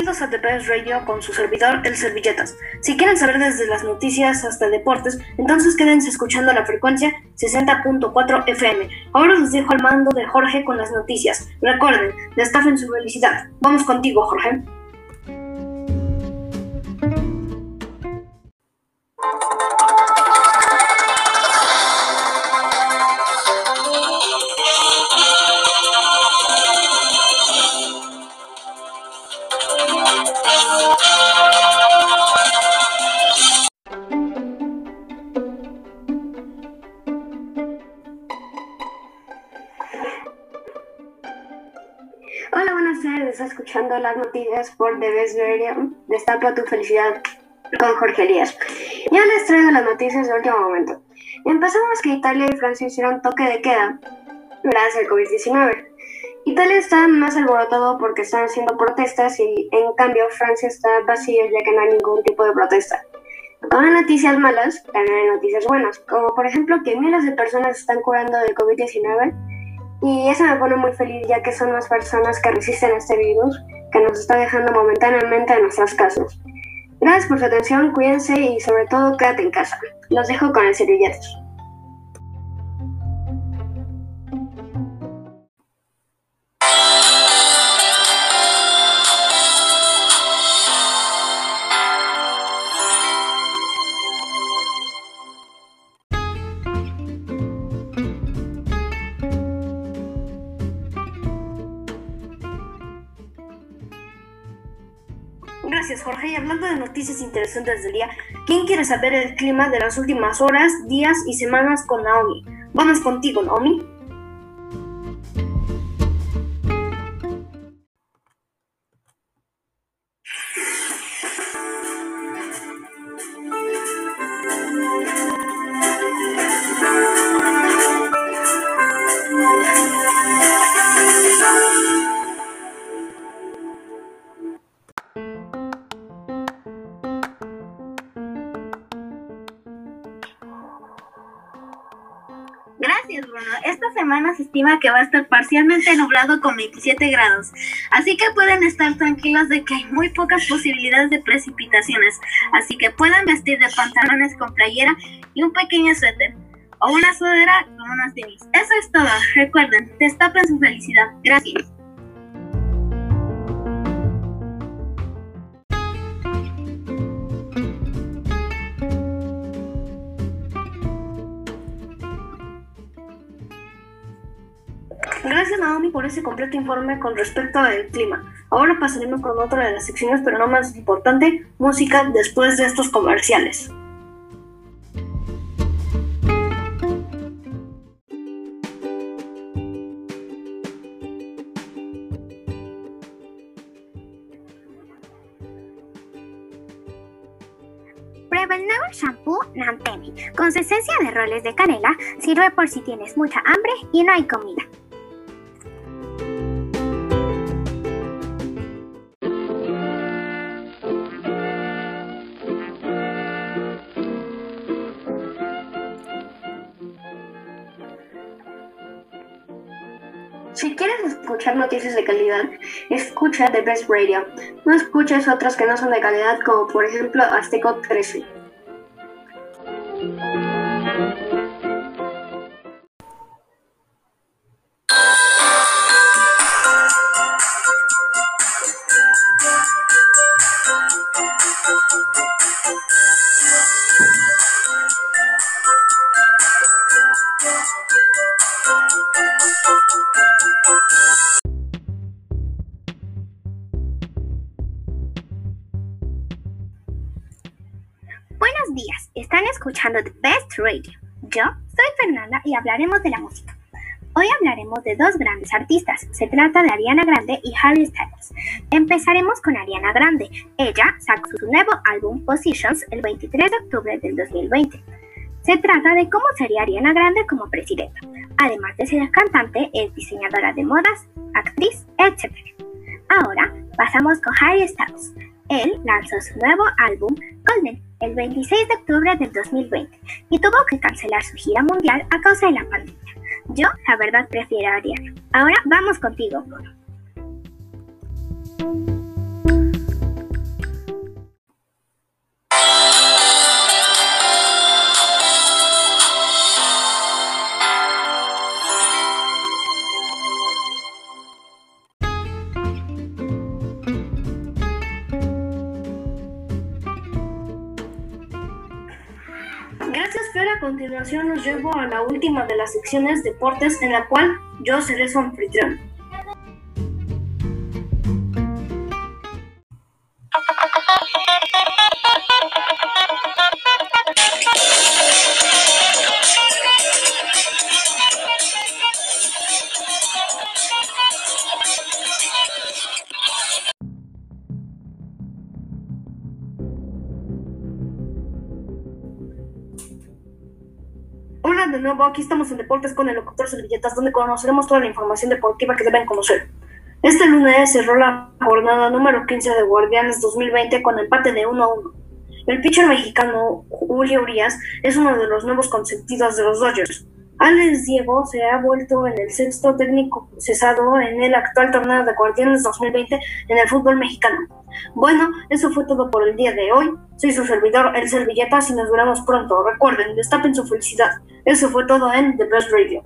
Bienvenidos a The Best Radio con su servidor El Servilletas. Si quieren saber desde las noticias hasta deportes, entonces quédense escuchando la frecuencia 60.4 FM. Ahora les dejo al mando de Jorge con las noticias. Recuerden, destafen su felicidad. Vamos contigo, Jorge. Escuchando las noticias por The Best Radio. Destapa tu felicidad con Jorge Elías. Ya les traigo las noticias de último momento. Empezamos que Italia y Francia hicieron toque de queda gracias al COVID-19. Italia está más alborotado porque están haciendo protestas y en cambio Francia está vacío ya que no hay ningún tipo de protesta. Como hay noticias malas, también hay noticias buenas, como por ejemplo que miles de personas están curando del COVID-19 y eso me pone muy feliz ya que son más personas que resisten a este virus que nos está dejando momentáneamente en nuestras casas. Gracias por su atención, cuídense y sobre todo quédate en casa. Los dejo con el servilletas. Jorge. Y hablando de noticias interesantes del día, ¿quién quiere saber el clima de las últimas horas, días y semanas con Naomi? Vamos contigo, Naomi. Gracias, Bruno. Esta semana se estima que va a estar parcialmente nublado con 27 grados, así que pueden estar tranquilos de que hay muy pocas posibilidades de precipitaciones, así que pueden vestir de pantalones con playera y un pequeño suéter, o una sudadera con unos tenis. Eso es todo. Recuerden, destapen su felicidad. Gracias. Por ese completo informe con respecto al clima. Ahora pasaremos con otra de las secciones, pero no más importante, música después de estos comerciales. Prueba shampoo Nantemi. Con esencia de roles de canela, sirve por si tienes mucha hambre y no hay comida. Si quieres escuchar noticias de calidad, escucha The Best Radio. No escuches otras que no son de calidad, como por ejemplo Azteco 13. Buenos días, están escuchando The Best Radio. Yo soy Fernanda y hablaremos de la música. Hoy hablaremos de dos grandes artistas. Se trata de Ariana Grande y Harry Styles. Empezaremos con Ariana Grande. Ella sacó su nuevo álbum Positions el 23 de octubre del 2020. Se trata de cómo sería Ariana Grande como presidenta. Además de ser cantante, es diseñadora de modas, actriz, etc. Ahora pasamos con Harry Styles. Él lanzó su nuevo álbum Golden el 26 de octubre del 2020 y tuvo que cancelar su gira mundial a causa de la pandemia. Yo, la verdad, prefiero a Ariana. Ahora vamos contigo. A continuación los llevo a la última de las secciones deportes en la cual yo seré su anfitrión. Hola de nuevo, aquí estamos en Deportes con el locutor Servilletas, donde conoceremos toda la información deportiva que deben conocer. Este lunes cerró la jornada número 15 de Guardianes 2020 con empate de 1 a 1. El pitcher mexicano Julio Urias es uno de los nuevos consentidos de los Dodgers. Alex Diego se ha vuelto en el sexto técnico cesado en el actual torneo de Guardianes 2020 en el fútbol mexicano. Bueno, eso fue todo por el día de hoy. Soy su servidor, El Servilletas, y nos veremos pronto. Recuerden, destapen su felicidad. Eso fue todo en The Best Radio.